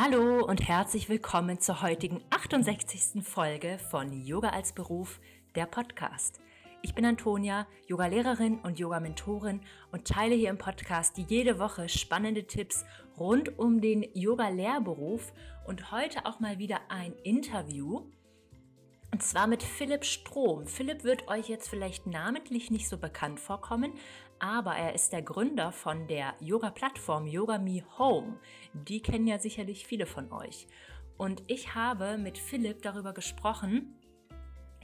Hallo und herzlich willkommen zur heutigen 68. Folge von Yoga als Beruf, der Podcast. Ich bin Antonia, Yogalehrerin und Yoga-Mentorin und teile hier im Podcast jede Woche spannende Tipps rund um den Yoga-Lehrberuf und heute auch mal wieder ein Interview. Und zwar mit Philipp Strom. Philipp wird euch jetzt vielleicht namentlich nicht so bekannt vorkommen, aber er ist der Gründer von der Yoga-Plattform Yoga Me Home. Die kennen ja sicherlich viele von euch. Und ich habe mit Philipp darüber gesprochen,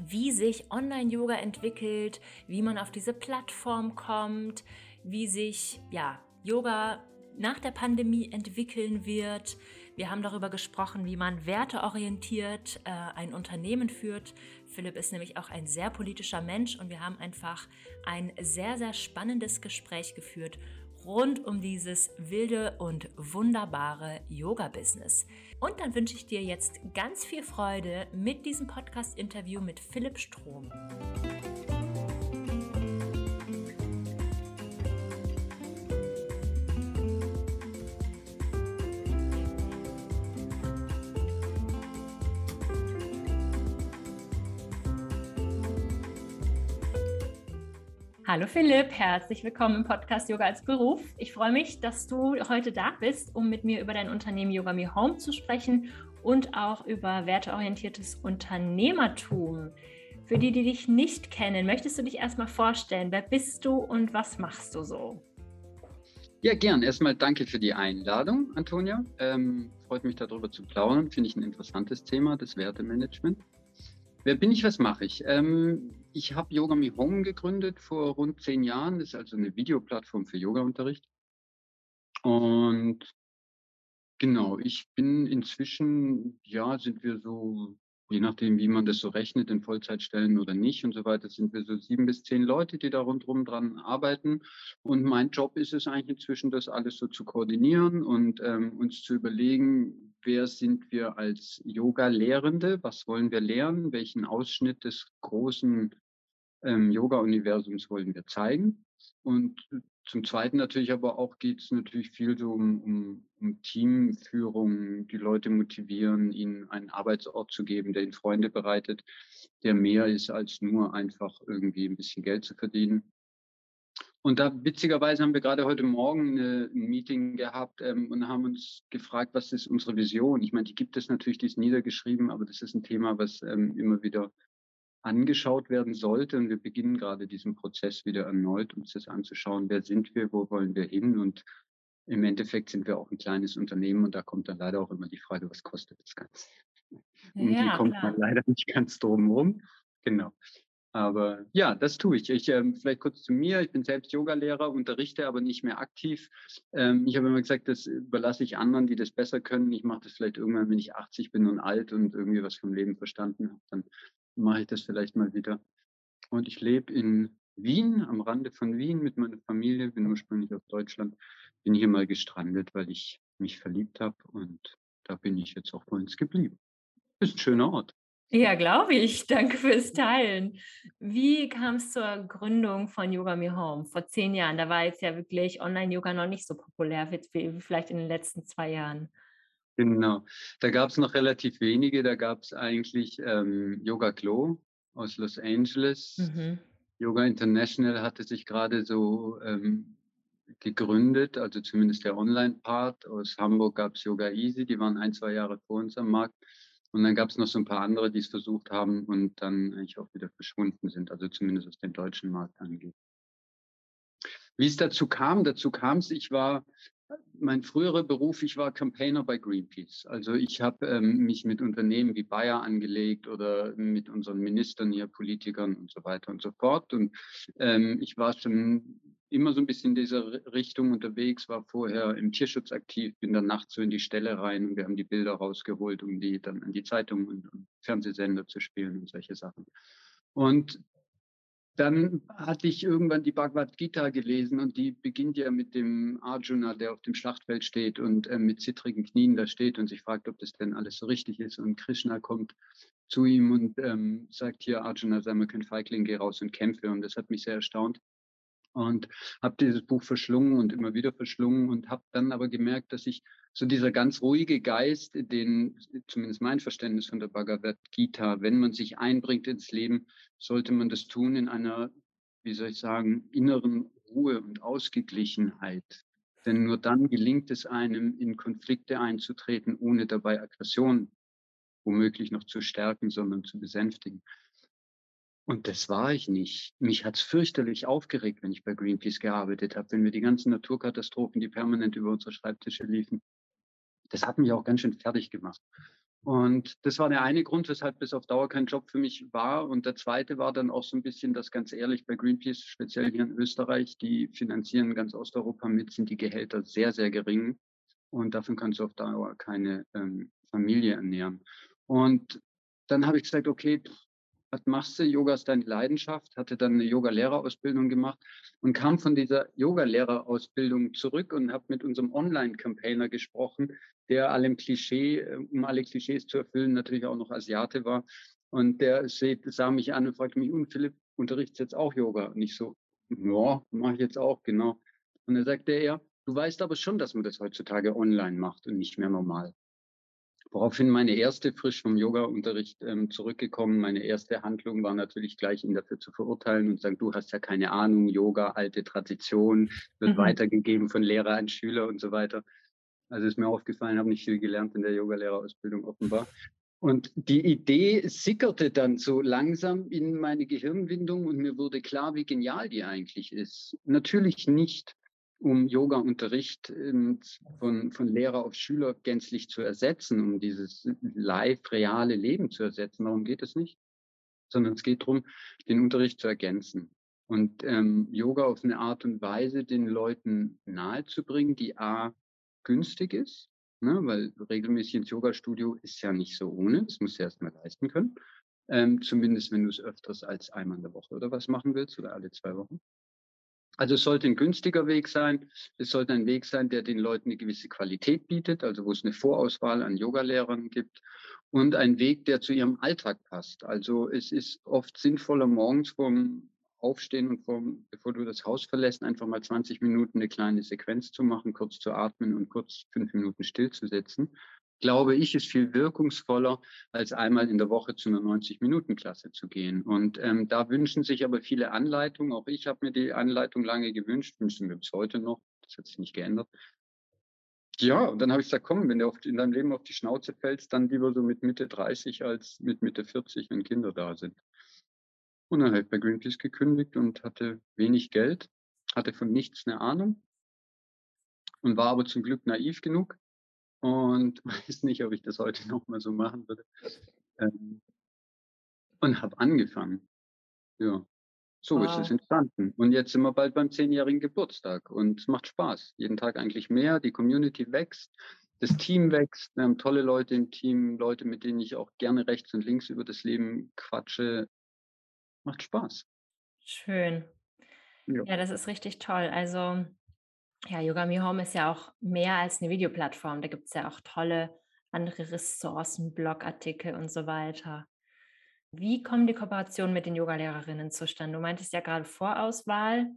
wie sich Online-Yoga entwickelt, wie man auf diese Plattform kommt, wie sich ja, Yoga nach der Pandemie entwickeln wird. Wir haben darüber gesprochen, wie man werteorientiert äh, ein Unternehmen führt. Philipp ist nämlich auch ein sehr politischer Mensch und wir haben einfach ein sehr, sehr spannendes Gespräch geführt rund um dieses wilde und wunderbare Yoga-Business. Und dann wünsche ich dir jetzt ganz viel Freude mit diesem Podcast-Interview mit Philipp Strom. Hallo Philipp, herzlich willkommen im Podcast Yoga als Beruf. Ich freue mich, dass du heute da bist, um mit mir über dein Unternehmen Yoga Me Home zu sprechen und auch über werteorientiertes Unternehmertum. Für die, die dich nicht kennen, möchtest du dich erstmal vorstellen? Wer bist du und was machst du so? Ja, gern. Erstmal danke für die Einladung, Antonia. Ähm, freut mich darüber zu plaudern. Finde ich ein interessantes Thema, das Wertemanagement. Wer bin ich, was mache ich? Ähm, ich habe Yoga Me Home gegründet vor rund zehn Jahren. Das ist also eine Videoplattform für Yoga-Unterricht. Und genau, ich bin inzwischen, ja, sind wir so, je nachdem, wie man das so rechnet, in Vollzeitstellen oder nicht und so weiter, sind wir so sieben bis zehn Leute, die da rundherum dran arbeiten. Und mein Job ist es eigentlich inzwischen, das alles so zu koordinieren und ähm, uns zu überlegen, wer sind wir als Yoga-Lehrende, was wollen wir lernen, welchen Ausschnitt des großen ähm, Yoga-Universums wollen wir zeigen. Und zum Zweiten natürlich aber auch geht es natürlich viel so um, um, um, Teamführung, die Leute motivieren, ihnen einen Arbeitsort zu geben, der ihnen Freunde bereitet, der mehr ist als nur einfach irgendwie ein bisschen Geld zu verdienen. Und da witzigerweise haben wir gerade heute Morgen eine, ein Meeting gehabt ähm, und haben uns gefragt, was ist unsere Vision? Ich meine, die gibt es natürlich, die ist niedergeschrieben, aber das ist ein Thema, was ähm, immer wieder angeschaut werden sollte. Und wir beginnen gerade diesen Prozess wieder erneut, uns das anzuschauen, wer sind wir, wo wollen wir hin? Und im Endeffekt sind wir auch ein kleines Unternehmen und da kommt dann leider auch immer die Frage, was kostet das Ganze? Um ja, die kommt klar. man leider nicht ganz drum rum. Genau. Aber ja, das tue ich. ich ähm, vielleicht kurz zu mir. Ich bin selbst Yogalehrer, unterrichte aber nicht mehr aktiv. Ähm, ich habe immer gesagt, das überlasse ich anderen, die das besser können. Ich mache das vielleicht irgendwann, wenn ich 80 bin und alt und irgendwie was vom Leben verstanden habe. Dann mache ich das vielleicht mal wieder. Und ich lebe in Wien, am Rande von Wien mit meiner Familie, bin ursprünglich aus Deutschland, bin hier mal gestrandet, weil ich mich verliebt habe und da bin ich jetzt auch bei uns geblieben. Ist ein schöner Ort. Ja, glaube ich. Danke fürs Teilen. Wie kam es zur Gründung von Yoga Me Home vor zehn Jahren? Da war jetzt ja wirklich Online-Yoga noch nicht so populär wie vielleicht in den letzten zwei Jahren. Genau. Da gab es noch relativ wenige. Da gab es eigentlich ähm, Yoga Glow aus Los Angeles. Mhm. Yoga International hatte sich gerade so ähm, gegründet, also zumindest der Online-Part. Aus Hamburg gab es Yoga Easy, die waren ein, zwei Jahre vor uns am Markt. Und dann gab es noch so ein paar andere, die es versucht haben und dann eigentlich auch wieder verschwunden sind, also zumindest was den deutschen Markt angeht. Wie es dazu kam, dazu kam es, ich war, mein früherer Beruf, ich war Campaigner bei Greenpeace. Also ich habe ähm, mich mit Unternehmen wie Bayer angelegt oder mit unseren Ministern hier, Politikern und so weiter und so fort. Und ähm, ich war schon immer so ein bisschen in dieser Richtung unterwegs, war vorher im Tierschutz aktiv, bin dann nachts so in die Stelle rein und wir haben die Bilder rausgeholt, um die dann an die Zeitungen und, und Fernsehsender zu spielen und solche Sachen. Und dann hatte ich irgendwann die Bhagavad Gita gelesen und die beginnt ja mit dem Arjuna, der auf dem Schlachtfeld steht und äh, mit zittrigen Knien da steht und sich fragt, ob das denn alles so richtig ist. Und Krishna kommt zu ihm und ähm, sagt hier, Arjuna, sei mal kein Feigling, geh raus und kämpfe. Und das hat mich sehr erstaunt und habe dieses Buch verschlungen und immer wieder verschlungen und habe dann aber gemerkt, dass ich so dieser ganz ruhige Geist, den zumindest mein Verständnis von der Bhagavad Gita, wenn man sich einbringt ins Leben, sollte man das tun in einer, wie soll ich sagen, inneren Ruhe und Ausgeglichenheit. Denn nur dann gelingt es einem, in Konflikte einzutreten, ohne dabei Aggression womöglich noch zu stärken, sondern zu besänftigen. Und das war ich nicht. Mich hat es fürchterlich aufgeregt, wenn ich bei Greenpeace gearbeitet habe, wenn wir die ganzen Naturkatastrophen, die permanent über unsere Schreibtische liefen. Das hat mich auch ganz schön fertig gemacht. Und das war der eine Grund, weshalb es auf Dauer kein Job für mich war. Und der zweite war dann auch so ein bisschen, dass ganz ehrlich bei Greenpeace, speziell hier in Österreich, die finanzieren ganz Osteuropa mit, sind die Gehälter sehr, sehr gering. Und davon kannst du auf Dauer keine ähm, Familie ernähren. Und dann habe ich gesagt, okay, was machst du? Yoga ist deine Leidenschaft, hatte dann eine Yoga-Lehrerausbildung gemacht und kam von dieser Yoga-Lehrerausbildung zurück und habe mit unserem Online-Campaigner gesprochen, der allem Klischee, äh, um alle Klischees zu erfüllen, natürlich auch noch Asiate war. Und der sah mich an und fragte mich, und Philipp, unterrichtest jetzt auch Yoga? Und ich so, ja, mache ich jetzt auch, genau. Und dann sagte er, du weißt aber schon, dass man das heutzutage online macht und nicht mehr normal. Woraufhin meine erste, frisch vom Yoga-Unterricht ähm, zurückgekommen, meine erste Handlung war natürlich gleich, ihn dafür zu verurteilen und sagen, du hast ja keine Ahnung, Yoga, alte Tradition, wird mhm. weitergegeben von Lehrer an Schüler und so weiter. Also ist mir aufgefallen, habe nicht viel gelernt in der Yogalehrerausbildung offenbar. Und die Idee sickerte dann so langsam in meine Gehirnwindung und mir wurde klar, wie genial die eigentlich ist. Natürlich nicht um Yoga-Unterricht ähm, von, von Lehrer auf Schüler gänzlich zu ersetzen, um dieses live reale Leben zu ersetzen. Darum geht es nicht, sondern es geht darum, den Unterricht zu ergänzen und ähm, Yoga auf eine Art und Weise den Leuten nahezubringen, die a günstig ist, ne, weil regelmäßig ins Yoga-Studio ist ja nicht so ohne, das musst du erst mal leisten können. Ähm, zumindest wenn du es öfters als einmal in der Woche oder was machen willst oder alle zwei Wochen. Also es sollte ein günstiger Weg sein. Es sollte ein Weg sein, der den Leuten eine gewisse Qualität bietet, also wo es eine Vorauswahl an Yogalehrern gibt und ein Weg, der zu ihrem Alltag passt. Also es ist oft sinnvoller, morgens vom Aufstehen und vom, bevor du das Haus verlässt, einfach mal 20 Minuten eine kleine Sequenz zu machen, kurz zu atmen und kurz fünf Minuten stillzusetzen glaube ich, ist viel wirkungsvoller, als einmal in der Woche zu einer 90-Minuten-Klasse zu gehen. Und ähm, da wünschen sich aber viele Anleitungen. Auch ich habe mir die Anleitung lange gewünscht, wünschen wir bis heute noch. Das hat sich nicht geändert. Ja, und dann habe ich gesagt, komm, wenn du in deinem Leben auf die Schnauze fällst, dann lieber so mit Mitte 30 als mit Mitte 40, wenn Kinder da sind. Und dann habe ich bei Greenpeace gekündigt und hatte wenig Geld, hatte von nichts eine Ahnung und war aber zum Glück naiv genug, und weiß nicht, ob ich das heute nochmal so machen würde. Ähm, und habe angefangen. Ja, so wow. ist es entstanden. Und jetzt sind wir bald beim zehnjährigen Geburtstag und es macht Spaß. Jeden Tag eigentlich mehr. Die Community wächst, das Team wächst. Wir haben tolle Leute im Team, Leute, mit denen ich auch gerne rechts und links über das Leben quatsche. Macht Spaß. Schön. Ja, ja das ist richtig toll. Also ja, Yogami Home ist ja auch mehr als eine Videoplattform. Da gibt es ja auch tolle andere Ressourcen, Blogartikel und so weiter. Wie kommen die Kooperationen mit den Yogalehrerinnen zustande? Du meintest ja gerade Vorauswahl.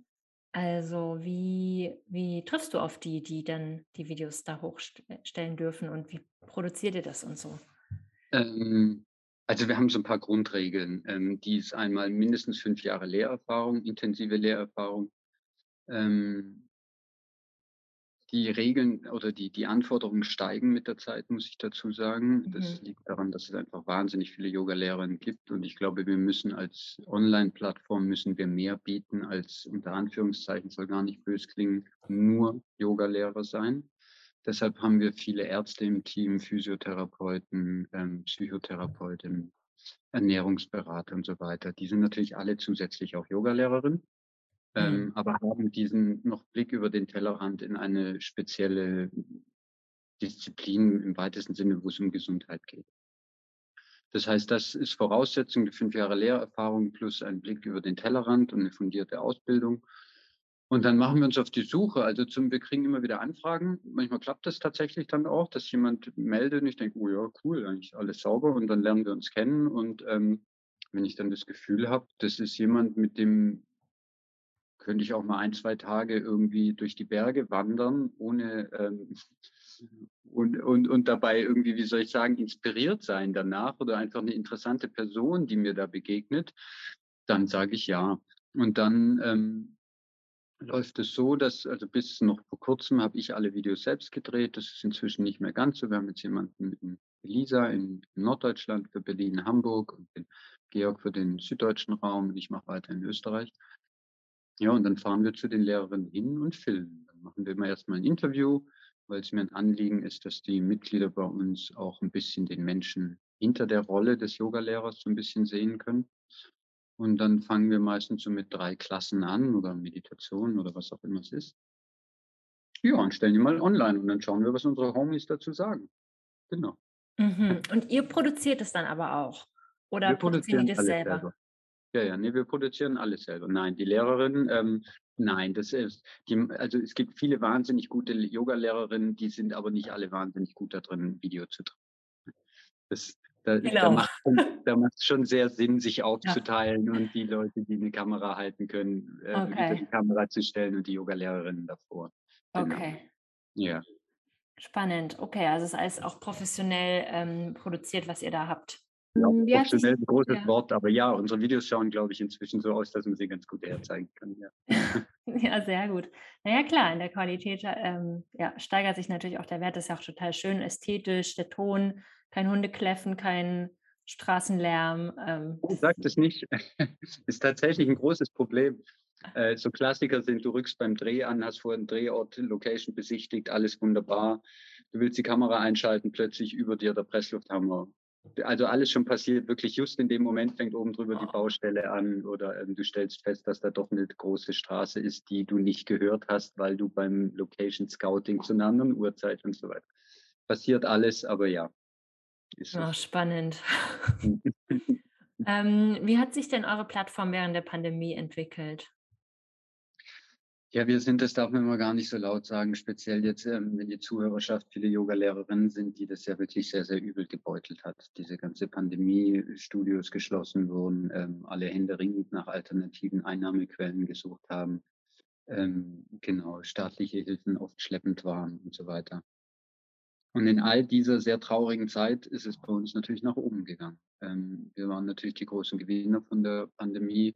Also wie, wie triffst du auf die, die dann die Videos da hochstellen dürfen und wie produziert ihr das und so? Ähm, also wir haben so ein paar Grundregeln. Ähm, die ist einmal mindestens fünf Jahre Lehrerfahrung, intensive Lehrerfahrung. Ähm, die Regeln oder die, die Anforderungen steigen mit der Zeit, muss ich dazu sagen. Das mhm. liegt daran, dass es einfach wahnsinnig viele Yoga-Lehrerinnen gibt. Und ich glaube, wir müssen als Online-Plattform müssen wir mehr bieten als unter Anführungszeichen, soll gar nicht bös klingen, nur Yoga-Lehrer sein. Deshalb haben wir viele Ärzte im Team, Physiotherapeuten, ähm, Psychotherapeuten, Ernährungsberater und so weiter. Die sind natürlich alle zusätzlich auch Yogalehrerinnen ähm, mhm. aber haben diesen noch Blick über den Tellerrand in eine spezielle Disziplin im weitesten Sinne, wo es um Gesundheit geht. Das heißt, das ist Voraussetzung, die fünf Jahre Lehrerfahrung plus ein Blick über den Tellerrand und eine fundierte Ausbildung. Und dann machen wir uns auf die Suche. Also zum, wir kriegen immer wieder Anfragen. Manchmal klappt das tatsächlich dann auch, dass jemand meldet und ich denke, oh ja, cool, eigentlich alles sauber. Und dann lernen wir uns kennen. Und ähm, wenn ich dann das Gefühl habe, das ist jemand, mit dem könnte ich auch mal ein, zwei Tage irgendwie durch die Berge wandern, ohne ähm, und, und, und dabei irgendwie, wie soll ich sagen, inspiriert sein danach oder einfach eine interessante Person, die mir da begegnet, dann sage ich ja. Und dann ähm, läuft es so, dass, also bis noch vor kurzem habe ich alle Videos selbst gedreht. Das ist inzwischen nicht mehr ganz so. Wir haben jetzt jemanden in Elisa in, in Norddeutschland für Berlin, Hamburg und den Georg für den süddeutschen Raum und ich mache weiter in Österreich. Ja, und dann fahren wir zu den Lehrerinnen hin und filmen. Dann machen wir immer erstmal ein Interview, weil es mir ein Anliegen ist, dass die Mitglieder bei uns auch ein bisschen den Menschen hinter der Rolle des Yogalehrers so ein bisschen sehen können. Und dann fangen wir meistens so mit drei Klassen an oder Meditation oder was auch immer es ist. Ja, und stellen die mal online und dann schauen wir, was unsere Homies dazu sagen. Genau. Mhm. Und ihr produziert es dann aber auch? Oder wir produzieren die das selber? selber? Ja, ja, nee, wir produzieren alles selber. Nein, die Lehrerin, ähm, nein, das ist, die, also es gibt viele wahnsinnig gute Yoga-Lehrerinnen, die sind aber nicht alle wahnsinnig gut da drin, ein Video zu drehen. Das, da, genau. da macht da macht es schon sehr Sinn, sich aufzuteilen ja. und die Leute, die eine Kamera halten können, äh, okay. die Kamera zu stellen und die Yoga-Lehrerinnen davor. Genau. Okay. Ja. Spannend. Okay, also es ist alles auch professionell ähm, produziert, was ihr da habt. Ja, professionell ein großes ja. Wort, aber ja, unsere Videos schauen, glaube ich, inzwischen so aus, dass man sie ganz gut herzeigen kann. Ja. ja, sehr gut. Naja, klar, in der Qualität ähm, ja, steigert sich natürlich auch der Wert. Das ist ja auch total schön, ästhetisch, der Ton, kein Hundekläffen, kein Straßenlärm. Ähm, oh, sag das nicht. ist tatsächlich ein großes Problem. Äh, so Klassiker sind, du rückst beim Dreh an, hast vorher einen Drehort, Location besichtigt, alles wunderbar. Du willst die Kamera einschalten, plötzlich über dir der Presslufthammer also alles schon passiert, wirklich just in dem Moment fängt oben drüber die Baustelle an oder ähm, du stellst fest, dass da doch eine große Straße ist, die du nicht gehört hast, weil du beim Location Scouting zu einer anderen Uhrzeit und so weiter. Passiert alles, aber ja. Ist oh, spannend. ähm, wie hat sich denn eure Plattform während der Pandemie entwickelt? Ja, wir sind, das darf man immer gar nicht so laut sagen, speziell jetzt, ähm, wenn die Zuhörerschaft viele Yoga-Lehrerinnen sind, die das ja wirklich sehr, sehr übel gebeutelt hat. Diese ganze Pandemie, Studios geschlossen wurden, ähm, alle händeringend nach alternativen Einnahmequellen gesucht haben, ähm, genau, staatliche Hilfen oft schleppend waren und so weiter. Und in all dieser sehr traurigen Zeit ist es bei uns natürlich nach oben gegangen. Wir waren natürlich die großen Gewinner von der Pandemie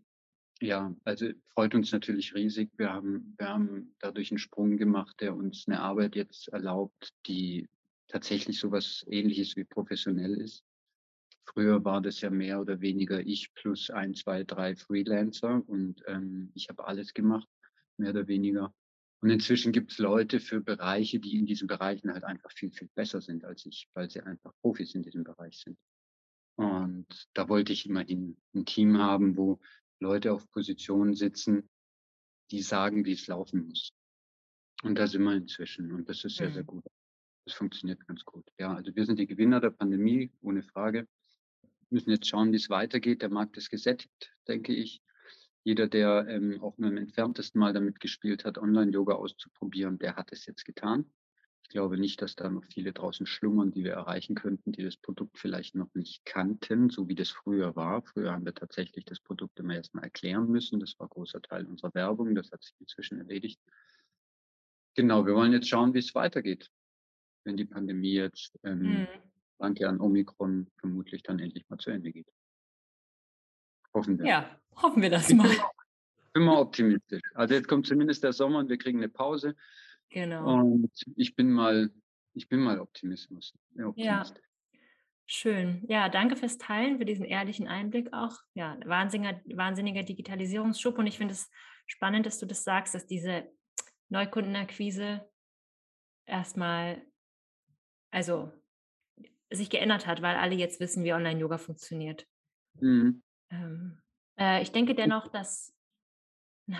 ja, also freut uns natürlich riesig. Wir haben, wir haben dadurch einen Sprung gemacht, der uns eine Arbeit jetzt erlaubt, die tatsächlich sowas ähnliches wie professionell ist. Früher war das ja mehr oder weniger ich plus ein, zwei, drei Freelancer und ähm, ich habe alles gemacht, mehr oder weniger. Und inzwischen gibt es Leute für Bereiche, die in diesen Bereichen halt einfach viel, viel besser sind als ich, weil sie einfach Profis in diesem Bereich sind. Und da wollte ich immerhin ein Team haben, wo Leute auf Positionen sitzen, die sagen, wie es laufen muss. Und da sind wir inzwischen und das ist sehr, sehr mhm. gut. Das funktioniert ganz gut. Ja, also wir sind die Gewinner der Pandemie, ohne Frage. Wir müssen jetzt schauen, wie es weitergeht. Der Markt ist gesättigt, denke ich. Jeder, der ähm, auch nur im entferntesten Mal damit gespielt hat, Online-Yoga auszuprobieren, der hat es jetzt getan glaube nicht, dass da noch viele draußen schlummern, die wir erreichen könnten, die das Produkt vielleicht noch nicht kannten, so wie das früher war. Früher haben wir tatsächlich das Produkt immer erstmal erklären müssen. Das war ein großer Teil unserer Werbung. Das hat sich inzwischen erledigt. Genau, wir wollen jetzt schauen, wie es weitergeht, wenn die Pandemie jetzt, ähm, mhm. danke an Omikron, vermutlich dann endlich mal zu Ende geht. Hoffen wir. Ja, hoffen wir das mal. Ich bin mal optimistisch. Also jetzt kommt zumindest der Sommer und wir kriegen eine Pause. Genau. Und ich bin mal, ich bin mal Optimismus. Ja. Schön. Ja, danke fürs Teilen, für diesen ehrlichen Einblick auch. Ja, wahnsinniger, wahnsinniger Digitalisierungsschub. Und ich finde es spannend, dass du das sagst, dass diese Neukundenakquise erstmal, also sich geändert hat, weil alle jetzt wissen, wie Online-Yoga funktioniert. Mhm. Ähm, äh, ich denke dennoch, dass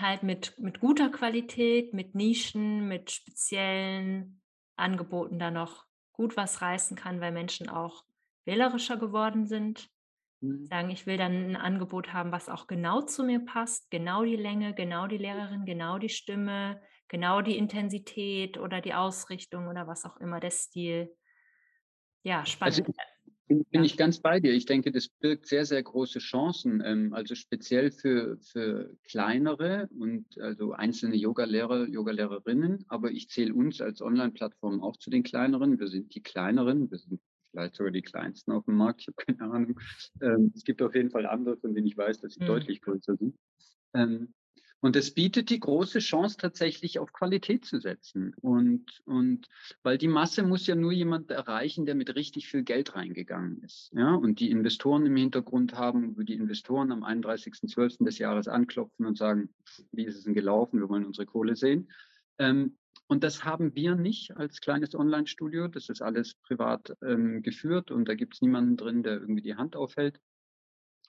halt mit, mit guter Qualität, mit Nischen, mit speziellen Angeboten da noch gut was reißen kann, weil Menschen auch wählerischer geworden sind. Mhm. Sagen, ich will dann ein Angebot haben, was auch genau zu mir passt, genau die Länge, genau die Lehrerin, genau die Stimme, genau die Intensität oder die Ausrichtung oder was auch immer, der Stil. Ja, spannend. Also bin, bin ja. ich ganz bei dir. Ich denke, das birgt sehr, sehr große Chancen. Ähm, also speziell für, für kleinere und also einzelne Yoga-Lehrer, Yoga-Lehrerinnen. Aber ich zähle uns als Online-Plattform auch zu den kleineren. Wir sind die kleineren. Wir sind vielleicht sogar die kleinsten auf dem Markt. Ich habe keine Ahnung. Ähm, es gibt auf jeden Fall andere, von denen ich weiß, dass sie mhm. deutlich größer sind. Und es bietet die große Chance, tatsächlich auf Qualität zu setzen. Und, und weil die Masse muss ja nur jemand erreichen, der mit richtig viel Geld reingegangen ist. Ja? Und die Investoren im Hintergrund haben, wo die Investoren am 31.12. des Jahres anklopfen und sagen, wie ist es denn gelaufen, wir wollen unsere Kohle sehen. Ähm, und das haben wir nicht als kleines Online-Studio. Das ist alles privat ähm, geführt und da gibt es niemanden drin, der irgendwie die Hand aufhält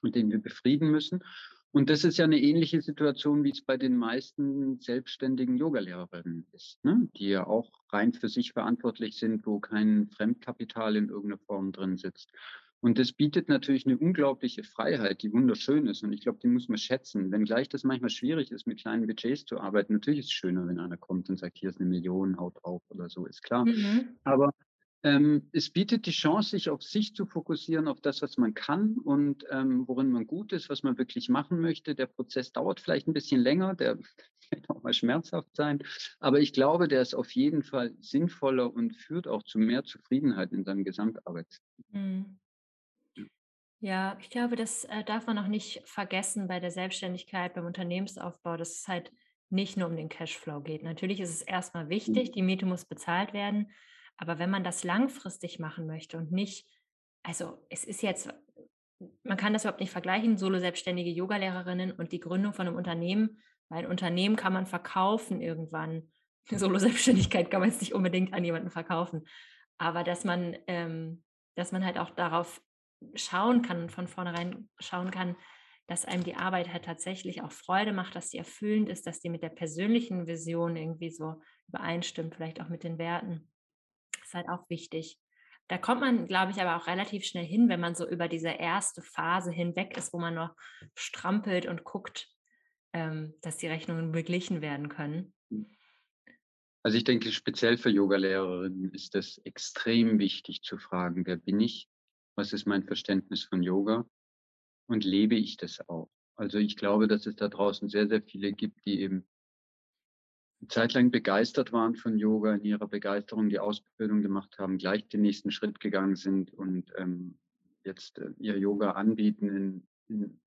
und den wir befrieden müssen. Und das ist ja eine ähnliche Situation, wie es bei den meisten selbstständigen Yogalehrerinnen ist, ne? die ja auch rein für sich verantwortlich sind, wo kein Fremdkapital in irgendeiner Form drin sitzt. Und das bietet natürlich eine unglaubliche Freiheit, die wunderschön ist. Und ich glaube, die muss man schätzen. Wenngleich das manchmal schwierig ist, mit kleinen Budgets zu arbeiten. Natürlich ist es schöner, wenn einer kommt und sagt, hier ist eine Million, haut drauf oder so, ist klar. Mhm. Aber ähm, es bietet die Chance, sich auf sich zu fokussieren, auf das, was man kann und ähm, worin man gut ist, was man wirklich machen möchte. Der Prozess dauert vielleicht ein bisschen länger, der wird auch mal schmerzhaft sein, aber ich glaube, der ist auf jeden Fall sinnvoller und führt auch zu mehr Zufriedenheit in seinem Gesamtarbeitsleben. Mhm. Ja, ich glaube, das äh, darf man auch nicht vergessen bei der Selbstständigkeit, beim Unternehmensaufbau, dass es halt nicht nur um den Cashflow geht. Natürlich ist es erstmal wichtig, mhm. die Miete muss bezahlt werden, aber wenn man das langfristig machen möchte und nicht, also es ist jetzt, man kann das überhaupt nicht vergleichen, solo-selbstständige Yogalehrerinnen und die Gründung von einem Unternehmen, weil ein Unternehmen kann man verkaufen irgendwann. Solo-Selbstständigkeit kann man jetzt nicht unbedingt an jemanden verkaufen. Aber dass man, ähm, dass man halt auch darauf schauen kann und von vornherein schauen kann, dass einem die Arbeit halt tatsächlich auch Freude macht, dass die erfüllend ist, dass die mit der persönlichen Vision irgendwie so übereinstimmt, vielleicht auch mit den Werten ist halt auch wichtig. Da kommt man, glaube ich, aber auch relativ schnell hin, wenn man so über diese erste Phase hinweg ist, wo man noch strampelt und guckt, ähm, dass die Rechnungen beglichen werden können. Also ich denke, speziell für Yogalehrerinnen ist es extrem wichtig zu fragen, wer bin ich? Was ist mein Verständnis von Yoga? Und lebe ich das auch? Also ich glaube, dass es da draußen sehr, sehr viele gibt, die eben zeitlang begeistert waren von Yoga, in ihrer Begeisterung die Ausbildung gemacht haben, gleich den nächsten Schritt gegangen sind und ähm, jetzt äh, ihr Yoga anbieten in, in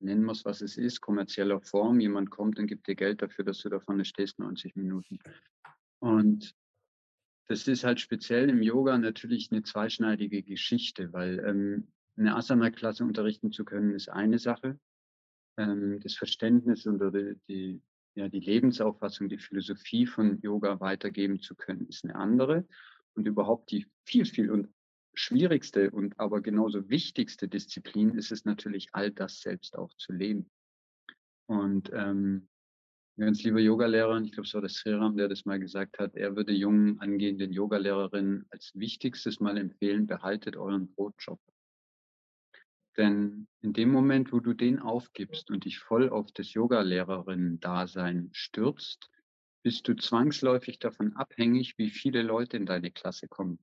nennen es, was es ist, kommerzieller Form. Jemand kommt und gibt dir Geld dafür, dass du da vorne stehst, 90 Minuten. Und das ist halt speziell im Yoga natürlich eine zweischneidige Geschichte, weil ähm, eine Asana-Klasse unterrichten zu können, ist eine Sache. Ähm, das Verständnis die, die, ja, die Lebensauffassung, die Philosophie von Yoga weitergeben zu können, ist eine andere. Und überhaupt die viel, viel und schwierigste und aber genauso wichtigste Disziplin ist es natürlich, all das selbst auch zu leben. Und ähm, ganz lieber Yogalehrer, ich glaube, es war der Sriram, der das mal gesagt hat, er würde jungen angehenden Yogalehrerinnen als wichtigstes mal empfehlen, behaltet euren Brotjob. Denn in dem Moment, wo du den aufgibst und dich voll auf das Yogalehrerinnen-Dasein stürzt, bist du zwangsläufig davon abhängig, wie viele Leute in deine Klasse kommen.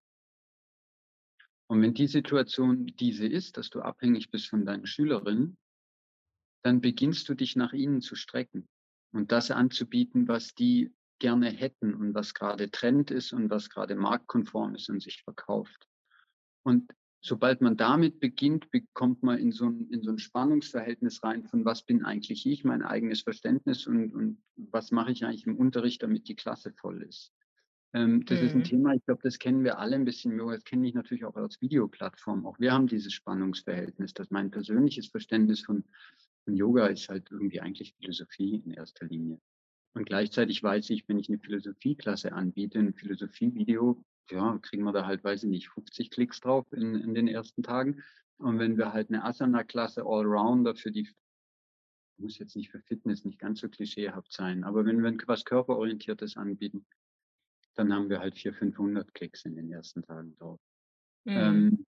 Und wenn die Situation diese ist, dass du abhängig bist von deinen Schülerinnen, dann beginnst du dich nach ihnen zu strecken und das anzubieten, was die gerne hätten und was gerade Trend ist und was gerade marktkonform ist und sich verkauft. Und sobald man damit beginnt, bekommt man in so, ein, in so ein Spannungsverhältnis rein von was bin eigentlich ich, mein eigenes Verständnis und, und was mache ich eigentlich im Unterricht, damit die Klasse voll ist. Ähm, das mhm. ist ein mhm. Thema, ich glaube, das kennen wir alle ein bisschen mehr. Das kenne ich natürlich auch als Videoplattform. Auch wir haben dieses Spannungsverhältnis, dass mein persönliches Verständnis von, von Yoga ist halt irgendwie eigentlich Philosophie in erster Linie. Und gleichzeitig weiß ich, wenn ich eine Philosophieklasse anbiete, ein Philosophievideo, ja, kriegen wir da halt, weiß ich nicht, 50 Klicks drauf in, in den ersten Tagen. Und wenn wir halt eine Asana-Klasse Allrounder für die, muss jetzt nicht für Fitness nicht ganz so klischeehaft sein, aber wenn wir was Körperorientiertes anbieten, dann haben wir halt 400, 500 Klicks in den ersten Tagen drauf. Mhm. Ähm,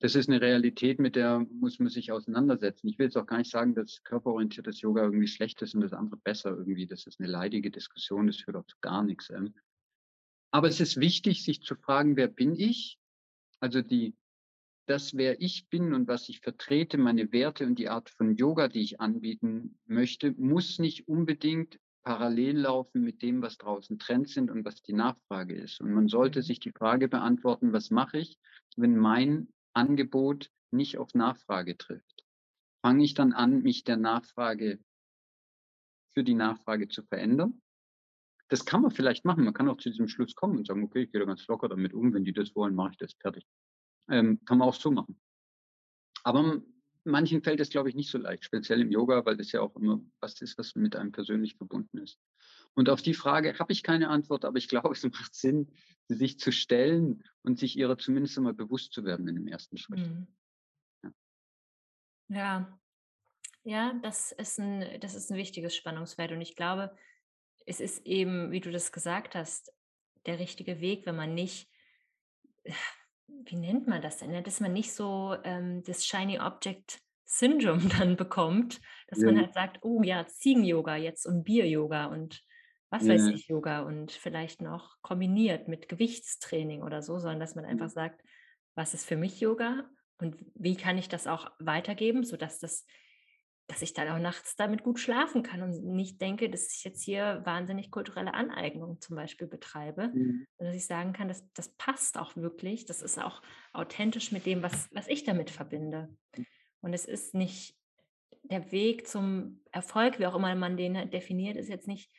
das ist eine Realität, mit der muss man sich auseinandersetzen. Ich will jetzt auch gar nicht sagen, dass körperorientiertes Yoga irgendwie schlecht ist und das andere besser irgendwie. Das ist eine leidige Diskussion, das führt auch zu gar nichts. Ähm. Aber es ist wichtig, sich zu fragen, wer bin ich? Also die, das, wer ich bin und was ich vertrete, meine Werte und die Art von Yoga, die ich anbieten möchte, muss nicht unbedingt parallel laufen mit dem, was draußen Trends sind und was die Nachfrage ist. Und man sollte mhm. sich die Frage beantworten, was mache ich, wenn mein Angebot nicht auf Nachfrage trifft? Fange ich dann an, mich der Nachfrage für die Nachfrage zu verändern? Das kann man vielleicht machen. Man kann auch zu diesem Schluss kommen und sagen, okay, ich gehe da ganz locker damit um. Wenn die das wollen, mache ich das fertig. Ähm, kann man auch so machen. Aber manchen fällt es, glaube ich, nicht so leicht, speziell im Yoga, weil das ja auch immer was ist, was mit einem persönlich verbunden ist. Und auf die Frage habe ich keine Antwort, aber ich glaube, es macht Sinn, sich zu stellen und sich ihrer zumindest einmal bewusst zu werden in dem ersten Schritt. Mhm. Ja. ja. Ja, das ist ein, das ist ein wichtiges Spannungsfeld. Und ich glaube, es ist eben, wie du das gesagt hast, der richtige Weg, wenn man nicht wie nennt man das denn, ne? dass man nicht so ähm, das Shiny Object Syndrome dann bekommt, dass ja. man halt sagt, oh ja, Ziegen-Yoga jetzt und Bier-Yoga und was ja. weiß ich, Yoga und vielleicht noch kombiniert mit Gewichtstraining oder so, sondern dass man einfach sagt, was ist für mich Yoga und wie kann ich das auch weitergeben, sodass das dass ich dann auch nachts damit gut schlafen kann und nicht denke, dass ich jetzt hier wahnsinnig kulturelle Aneignung zum Beispiel betreibe, mhm. sondern dass ich sagen kann, dass das passt auch wirklich, das ist auch authentisch mit dem, was, was ich damit verbinde. Hm. Und es ist nicht der Weg zum Erfolg, wie auch immer man den halt definiert, ist jetzt nicht,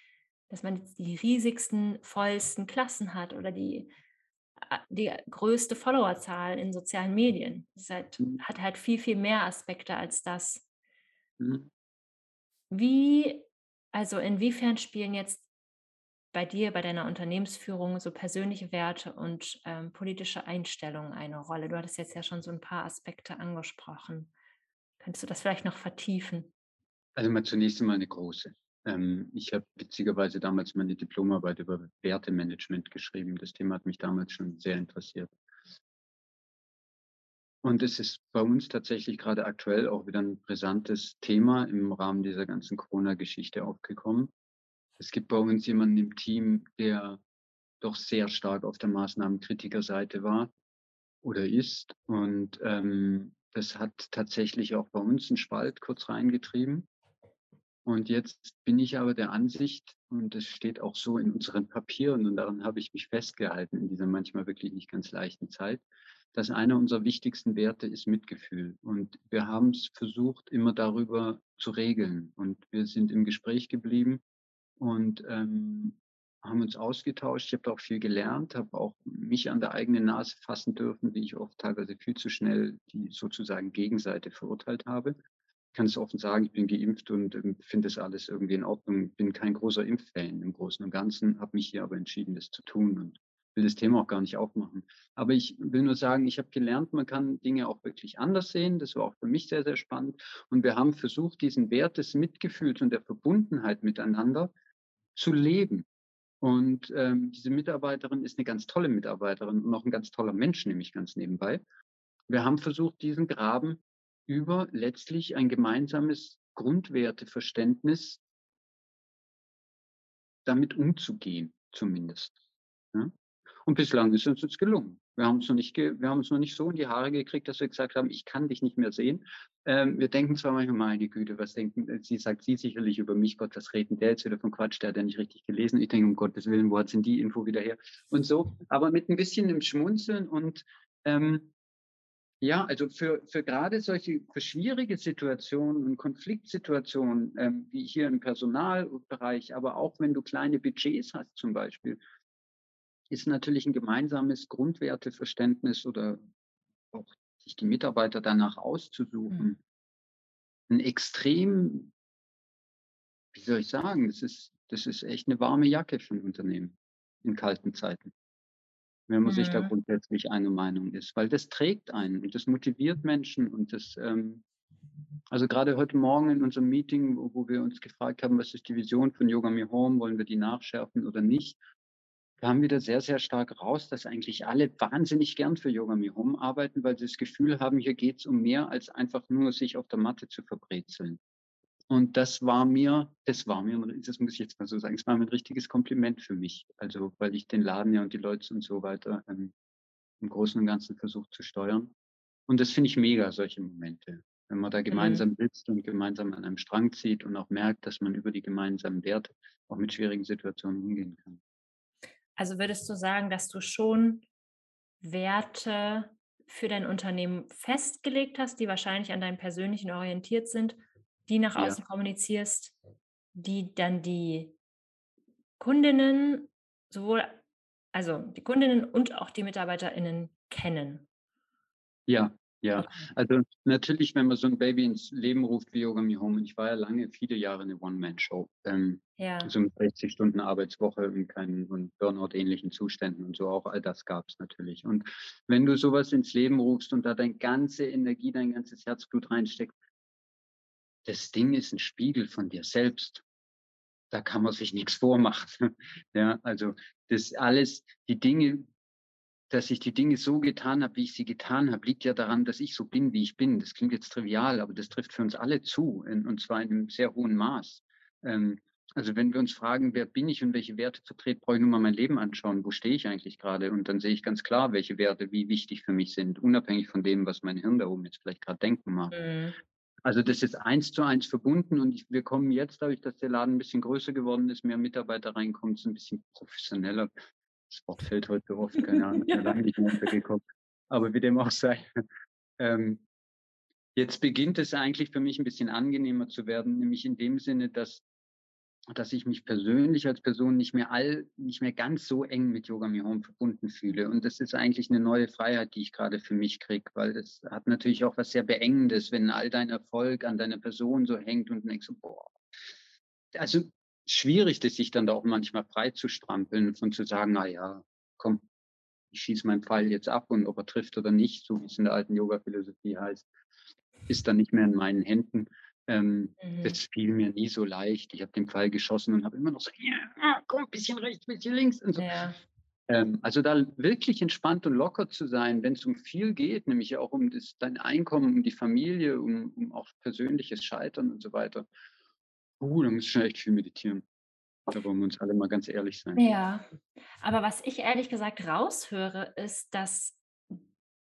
dass man jetzt die riesigsten, vollsten Klassen hat oder die, die größte Followerzahl in sozialen Medien. Es halt, mhm. hat halt viel, viel mehr Aspekte als das. Mhm. Wie, also inwiefern spielen jetzt bei dir, bei deiner Unternehmensführung so persönliche Werte und ähm, politische Einstellungen eine Rolle? Du hattest jetzt ja schon so ein paar Aspekte angesprochen. Könntest du das vielleicht noch vertiefen? Also mal zunächst einmal eine große. Ähm, ich habe witzigerweise damals meine Diplomarbeit über Wertemanagement geschrieben. Das Thema hat mich damals schon sehr interessiert. Und es ist bei uns tatsächlich gerade aktuell auch wieder ein brisantes Thema im Rahmen dieser ganzen Corona-Geschichte aufgekommen. Es gibt bei uns jemanden im Team, der doch sehr stark auf der Maßnahmenkritikerseite war oder ist. Und ähm, das hat tatsächlich auch bei uns einen Spalt kurz reingetrieben. Und jetzt bin ich aber der Ansicht, und das steht auch so in unseren Papieren, und daran habe ich mich festgehalten in dieser manchmal wirklich nicht ganz leichten Zeit, dass einer unserer wichtigsten Werte ist Mitgefühl. Und wir haben es versucht, immer darüber zu regeln. Und wir sind im Gespräch geblieben und ähm, haben uns ausgetauscht. Ich habe auch viel gelernt, habe auch mich an der eigenen Nase fassen dürfen, wie ich oft teilweise viel zu schnell die sozusagen Gegenseite verurteilt habe. Ich kann es offen sagen, ich bin geimpft und ähm, finde das alles irgendwie in Ordnung. Bin kein großer Impffan im Großen und Ganzen, habe mich hier aber entschieden, das zu tun. Und will das Thema auch gar nicht aufmachen. Aber ich will nur sagen, ich habe gelernt, man kann Dinge auch wirklich anders sehen. Das war auch für mich sehr, sehr spannend. Und wir haben versucht, diesen Wert des Mitgefühls und der Verbundenheit miteinander zu leben. Und ähm, diese Mitarbeiterin ist eine ganz tolle Mitarbeiterin und auch ein ganz toller Mensch, nämlich ganz nebenbei. Wir haben versucht, diesen Graben über letztlich ein gemeinsames Grundwerteverständnis damit umzugehen, zumindest. Ja? Und bislang ist es uns gelungen. Wir haben uns noch nicht, wir haben uns noch nicht so in die Haare gekriegt, dass wir gesagt haben, ich kann dich nicht mehr sehen. Ähm, wir denken zwar manchmal, meine Güte, was denken, sie sagt sie sicherlich über mich, Gott, was reden der jetzt wieder von Quatsch, der hat ja nicht richtig gelesen. Ich denke, um Gottes Willen, wo hat denn die Info wieder her? Und so, aber mit ein bisschen im Schmunzeln und ähm, ja, also für, für gerade solche, für schwierige Situationen und Konfliktsituationen, ähm, wie hier im Personalbereich, aber auch wenn du kleine Budgets hast zum Beispiel, ist natürlich ein gemeinsames Grundwerteverständnis oder auch sich die Mitarbeiter danach auszusuchen. Mhm. Ein extrem, wie soll ich sagen, das ist, das ist echt eine warme Jacke für ein Unternehmen in kalten Zeiten. Wenn man mhm. sich da mhm. grundsätzlich einer Meinung ist, weil das trägt einen und das motiviert Menschen und das, ähm, also gerade heute Morgen in unserem Meeting, wo, wo, wir uns gefragt haben, was ist die Vision von Yoga Me Home, wollen wir die nachschärfen oder nicht? Kam wieder sehr, sehr stark raus, dass eigentlich alle wahnsinnig gern für Yoga Me Home arbeiten, weil sie das Gefühl haben, hier geht es um mehr als einfach nur sich auf der Matte zu verbrezeln. Und das war mir, das war mir, das muss ich jetzt mal so sagen, es war mir ein richtiges Kompliment für mich. Also, weil ich den Laden ja und die Leute und so weiter ähm, im Großen und Ganzen versucht zu steuern. Und das finde ich mega, solche Momente. Wenn man da Mhm. gemeinsam sitzt und gemeinsam an einem Strang zieht und auch merkt, dass man über die gemeinsamen Werte auch mit schwierigen Situationen umgehen kann. Also würdest du sagen, dass du schon Werte für dein Unternehmen festgelegt hast, die wahrscheinlich an deinem Persönlichen orientiert sind, die nach Ja. außen kommunizierst, die dann die Kundinnen sowohl also die Kundinnen und auch die MitarbeiterInnen kennen? Ja, ja. Also natürlich, wenn man so ein Baby ins Leben ruft wie Yoga Me Home, und ich war ja lange, viele Jahre eine One-Man-Show, ähm, Ja. so mit 60 Stunden Arbeitswoche und keinen und Burnout-ähnlichen Zuständen und so, auch all das gab es natürlich. Und wenn du sowas ins Leben rufst und da deine ganze Energie, dein ganzes Herzblut reinsteckst, das Ding ist ein Spiegel von dir selbst. Da kann man sich nichts vormachen. Ja, also das alles, die Dinge, dass ich die Dinge so getan habe, wie ich sie getan habe, liegt ja daran, dass ich so bin, wie ich bin. Das klingt jetzt trivial, aber das trifft für uns alle zu, in, und zwar in einem sehr hohen Maß. Ähm, also wenn wir uns fragen, wer bin ich und welche Werte vertrete, brauche ich nur mal mein Leben anschauen. Wo stehe ich eigentlich gerade? Und dann sehe ich ganz klar, welche Werte wie wichtig für mich sind, unabhängig von dem, was mein Hirn da oben jetzt vielleicht gerade denken mag. Mhm. Also das ist eins zu eins verbunden und ich, wir kommen jetzt, dadurch, dass der Laden ein bisschen größer geworden ist, mehr Mitarbeiter reinkommen, ist ein bisschen professioneller. Das Wort fällt heute oft, keine Ahnung, habe lange nicht mehr untergeguckt. Aber wie dem auch sei. Ähm, jetzt beginnt es eigentlich für mich ein bisschen angenehmer zu werden, nämlich in dem Sinne, dass dass ich mich persönlich als Person nicht mehr all, nicht mehr ganz so eng mit Yoga Me Home verbunden fühle. Und das ist eigentlich eine neue Freiheit, die ich gerade für mich kriege, weil das hat natürlich auch was sehr Beengendes, wenn all dein Erfolg an deiner Person so hängt und denkst, boah. Also schwierig, das sich dann da auch manchmal frei zu strampeln und zu sagen, na ja, komm, ich schieße meinen Pfeil jetzt ab und ob er trifft oder nicht, so wie es in der alten Yoga-Philosophie heißt, ist dann nicht mehr in meinen Händen. Ähm, Mhm. das fiel mir nie so leicht. Ich habe den Pfeil geschossen und habe immer noch so, ja, komm, bisschen rechts, bisschen links und so. Ja. Ähm, also da wirklich entspannt und locker zu sein, wenn es um viel geht, nämlich auch um das, dein Einkommen, um die Familie, um, um auch persönliches Scheitern und so weiter. Uh, da muss ich schon echt viel meditieren. Da wollen wir uns alle mal ganz ehrlich sein. Ja, aber was ich ehrlich gesagt raushöre, ist, dass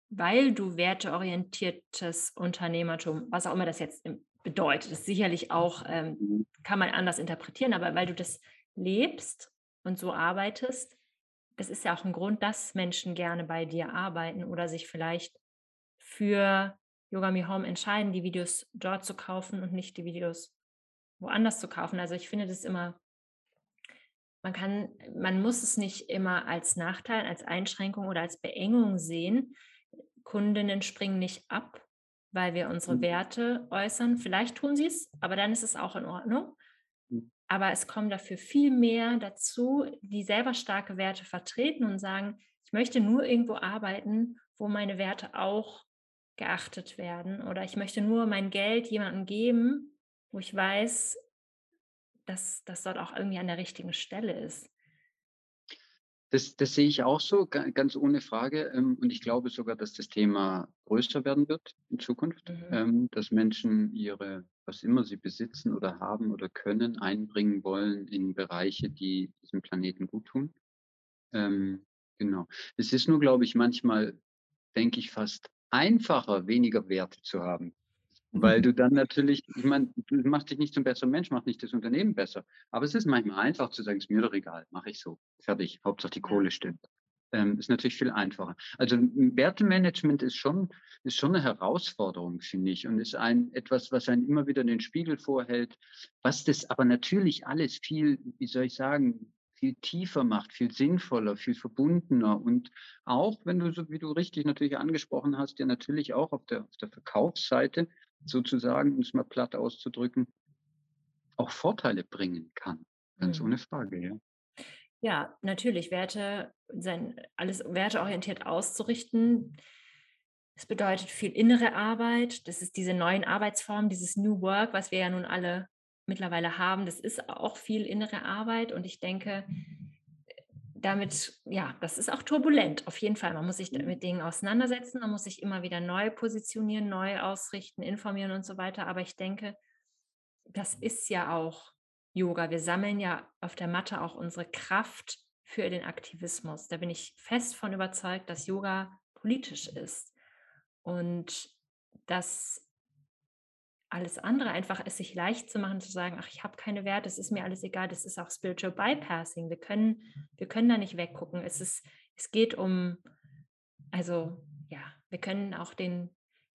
weil du werteorientiertes Unternehmertum, was auch immer das jetzt bedeutet, ist sicherlich auch, ähm, Mhm. kann man anders interpretieren, aber weil du das lebst und so arbeitest, das ist ja auch ein Grund, dass Menschen gerne bei dir arbeiten oder sich vielleicht für Yoga Me Home entscheiden, die Videos dort zu kaufen und nicht die Videos woanders zu kaufen. Also ich finde das immer man kann man muss es nicht immer als Nachteil, als Einschränkung oder als Beengung sehen. Kundinnen springen nicht ab, weil wir unsere Mhm. Werte äußern. Vielleicht tun sie es, aber dann ist es auch in Ordnung. Mhm. Aber es kommen dafür viel mehr dazu, die selber starke Werte vertreten und sagen, ich möchte nur irgendwo arbeiten, wo meine Werte auch geachtet werden. Oder ich möchte nur mein Geld jemandem geben, wo ich weiß, dass das dort auch irgendwie an der richtigen Stelle ist. Das, das sehe ich auch so, ga- ganz ohne Frage. ähm, Und ich glaube sogar, dass das Thema größer werden wird in Zukunft, Mhm. ähm, dass Menschen ihre, was immer sie besitzen oder haben oder können, einbringen wollen in Bereiche, die diesem Planeten gut tun. Ähm, Genau. Es ist nur, glaube ich, manchmal, denke ich, fast einfacher, weniger Werte zu haben. Weil du dann natürlich, ich meine, du machst dich nicht zum besseren Mensch, machst nicht das Unternehmen besser. Aber es ist manchmal einfach zu sagen, ist mir doch egal, mache ich so. Fertig. Hauptsache die. Kohle stimmt. Ähm, ist natürlich viel einfacher. Also Wertemanagement ist schon, ist schon eine Herausforderung, finde ich. Und ist ein etwas, was einen immer wieder den Spiegel vorhält, was das aber natürlich alles viel, wie soll ich sagen, viel tiefer macht, viel sinnvoller, viel verbundener und auch, wenn du so, wie du richtig natürlich angesprochen hast, ja natürlich auch auf der, auf der Verkaufsseite sozusagen, um es mal platt auszudrücken, auch Vorteile bringen kann. Ganz Mhm. ohne Frage, ja. Ja, natürlich, Werte, sein, alles werteorientiert auszurichten. Das bedeutet viel innere Arbeit. Das ist diese neuen Arbeitsformen, dieses New Work, was wir ja nun alle mittlerweile haben. Das ist auch viel innere Arbeit und ich denke, damit, ja, das ist auch turbulent, auf jeden Fall. Man muss sich da mit Dingen auseinandersetzen, man muss sich immer wieder neu positionieren, neu ausrichten, informieren und so weiter. Aber ich denke, das ist ja auch Yoga. Wir sammeln ja auf der Matte auch unsere Kraft für den Aktivismus. Da bin ich fest von überzeugt, dass Yoga politisch ist. Und das alles andere einfach es sich leicht zu machen, zu sagen, ach, ich habe keine Werte, es ist mir alles egal, das ist auch Spiritual Bypassing. Wir können, wir können da nicht weggucken. Es ist, es geht um, also ja, wir können auch den,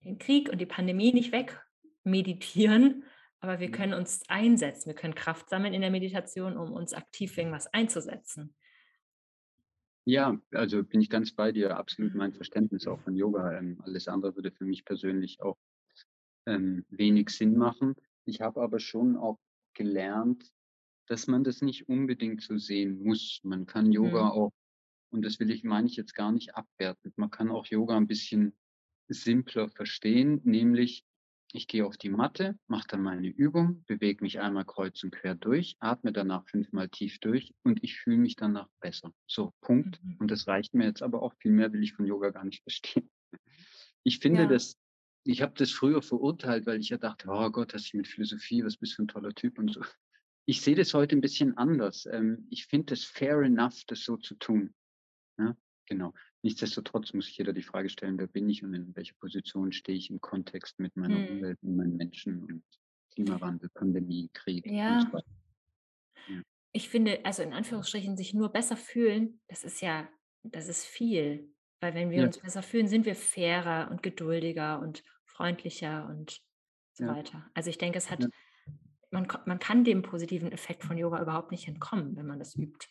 den Krieg und die Pandemie nicht wegmeditieren, aber wir mhm. können uns einsetzen, wir können Kraft sammeln in der Meditation, um uns aktiv für irgendwas einzusetzen. Ja, also bin ich ganz bei dir. Absolut mein Verständnis auch von Yoga. Ähm, alles andere würde für mich persönlich auch ähm, wenig Sinn machen. Ich habe aber schon auch gelernt, dass man das nicht unbedingt so sehen muss. Man kann Yoga mhm. auch, und das will ich, meine ich jetzt gar nicht abwerten, man kann auch Yoga ein bisschen simpler verstehen, nämlich ich gehe auf die Matte, mache dann meine Übung, bewege mich einmal kreuz und quer durch, atme danach fünfmal tief durch und ich fühle mich danach besser. So, Punkt. Mhm. Und das reicht mir jetzt aber auch. Viel mehr will ich von Yoga gar nicht verstehen. Ich finde, ja. dass ich habe das früher verurteilt, weil ich ja dachte, oh Gott, hast du mit Philosophie, was bist du ein toller Typ und so. Ich sehe das heute ein bisschen anders. Ähm, ich finde es fair enough, das so zu tun. Ja, genau. Nichtsdestotrotz muss sich jeder die Frage stellen, wer bin ich und in welcher Position stehe ich im Kontext mit meiner hm. Umwelt und meinen Menschen und Klimawandel, Pandemie, Krieg. Ja. Und so ja. Ich finde, also in Anführungsstrichen, sich nur besser fühlen, das ist ja, das ist viel. Weil wenn wir ja. uns besser fühlen, sind wir fairer und geduldiger und freundlicher und so ja. weiter. Also ich denke, es hat, ja. man, man kann dem positiven Effekt von Yoga überhaupt nicht entkommen, wenn man das übt.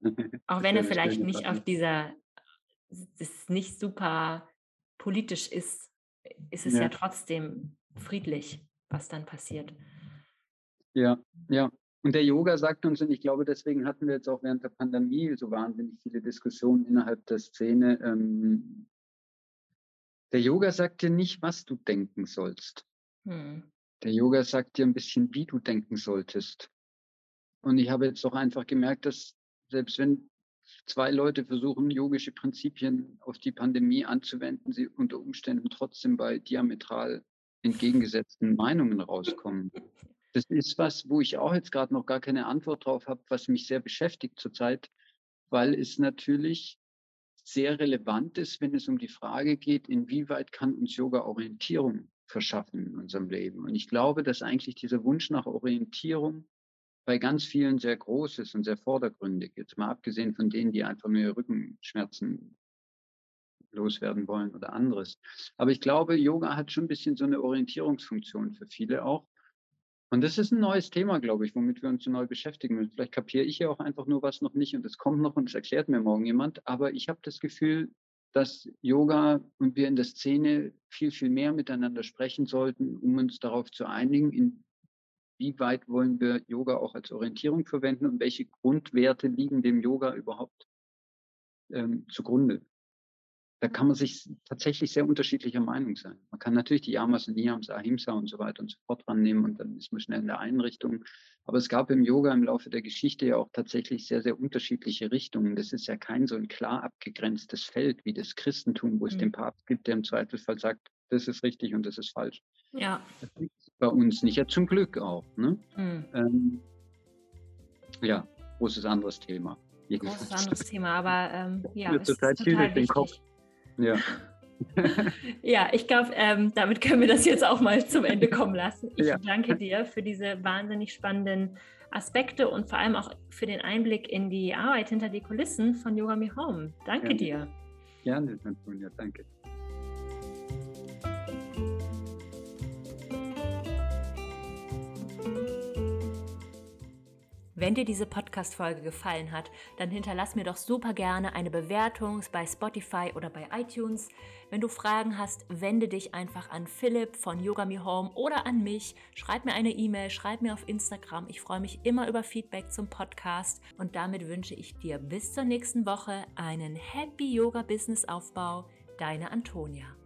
Auch wenn er vielleicht nicht auf dieser, das nicht super politisch ist, ist es ja, trotzdem friedlich, was dann passiert. Ja, ja. Und der Yoga sagt uns, und ich glaube, deswegen hatten wir jetzt auch während der Pandemie so wahnsinnig viele Diskussionen innerhalb der Szene. Ähm, der Yoga sagt dir nicht, was du denken sollst. Hm. Der Yoga sagt dir ein bisschen, wie du denken solltest. Und ich habe jetzt auch einfach gemerkt, dass selbst wenn zwei Leute versuchen, yogische Prinzipien auf die Pandemie anzuwenden, sie unter Umständen trotzdem bei diametral entgegengesetzten Meinungen rauskommen. Das ist was, wo ich auch jetzt gerade noch gar keine Antwort drauf habe, was mich sehr beschäftigt zurzeit, weil es natürlich sehr relevant ist, wenn es um die Frage geht, inwieweit kann uns Yoga Orientierung verschaffen in unserem Leben. Und ich glaube, dass eigentlich dieser Wunsch nach Orientierung bei ganz vielen sehr groß ist und sehr vordergründig. Jetzt mal abgesehen von denen, die einfach nur Rückenschmerzen loswerden wollen oder anderes. Aber ich glaube, Yoga hat schon ein bisschen so eine Orientierungsfunktion für viele auch. Und das ist ein neues Thema, glaube ich, womit wir uns neu beschäftigen müssen. Vielleicht kapiere ich ja auch einfach nur was noch nicht und es kommt noch und es erklärt mir morgen jemand. Aber ich habe das Gefühl, dass Yoga und wir in der Szene viel, viel mehr miteinander sprechen sollten, um uns darauf zu einigen, inwieweit wollen wir Yoga auch als Orientierung verwenden und welche Grundwerte liegen dem Yoga überhaupt ähm, zugrunde da kann man sich tatsächlich sehr unterschiedlicher Meinung sein. Man kann natürlich die Yamas und Niyams, Ahimsa und so weiter und so fort rannehmen und dann ist man schnell in der Einrichtung. Aber es gab im Yoga im Laufe der Geschichte ja auch tatsächlich sehr, sehr unterschiedliche Richtungen. Das ist ja kein so ein klar abgegrenztes Feld wie das Christentum, wo es mhm. den Papst gibt, der im Zweifelsfall sagt, das ist richtig und das ist falsch. Ja. Das gibt es bei uns nicht. Ja, zum Glück auch. Ne? Mhm. Ähm, ja, großes anderes Thema. Großes anderes Thema, aber ähm, ja, ist total, wichtig. Kopf ja. ja, ich glaube, ähm, damit können wir das jetzt auch mal zum Ende kommen lassen. Ich ja. danke dir für diese wahnsinnig spannenden Aspekte und vor allem auch für den Einblick in die Arbeit hinter die Kulissen von Yoga Me Home. Danke Gerne. dir. Gerne, Antonia, danke. Wenn dir diese Podcast-Folge gefallen hat, dann hinterlass mir doch super gerne eine Bewertung bei Spotify oder bei iTunes. Wenn du Fragen hast, wende dich einfach an Philipp von Yoga Me Home oder an mich. Schreib mir eine E-Mail, schreib mir auf Instagram. Ich freue mich immer über Feedback zum Podcast. Und damit wünsche ich dir bis zur nächsten Woche einen Happy Yoga Business Aufbau. Deine Antonia.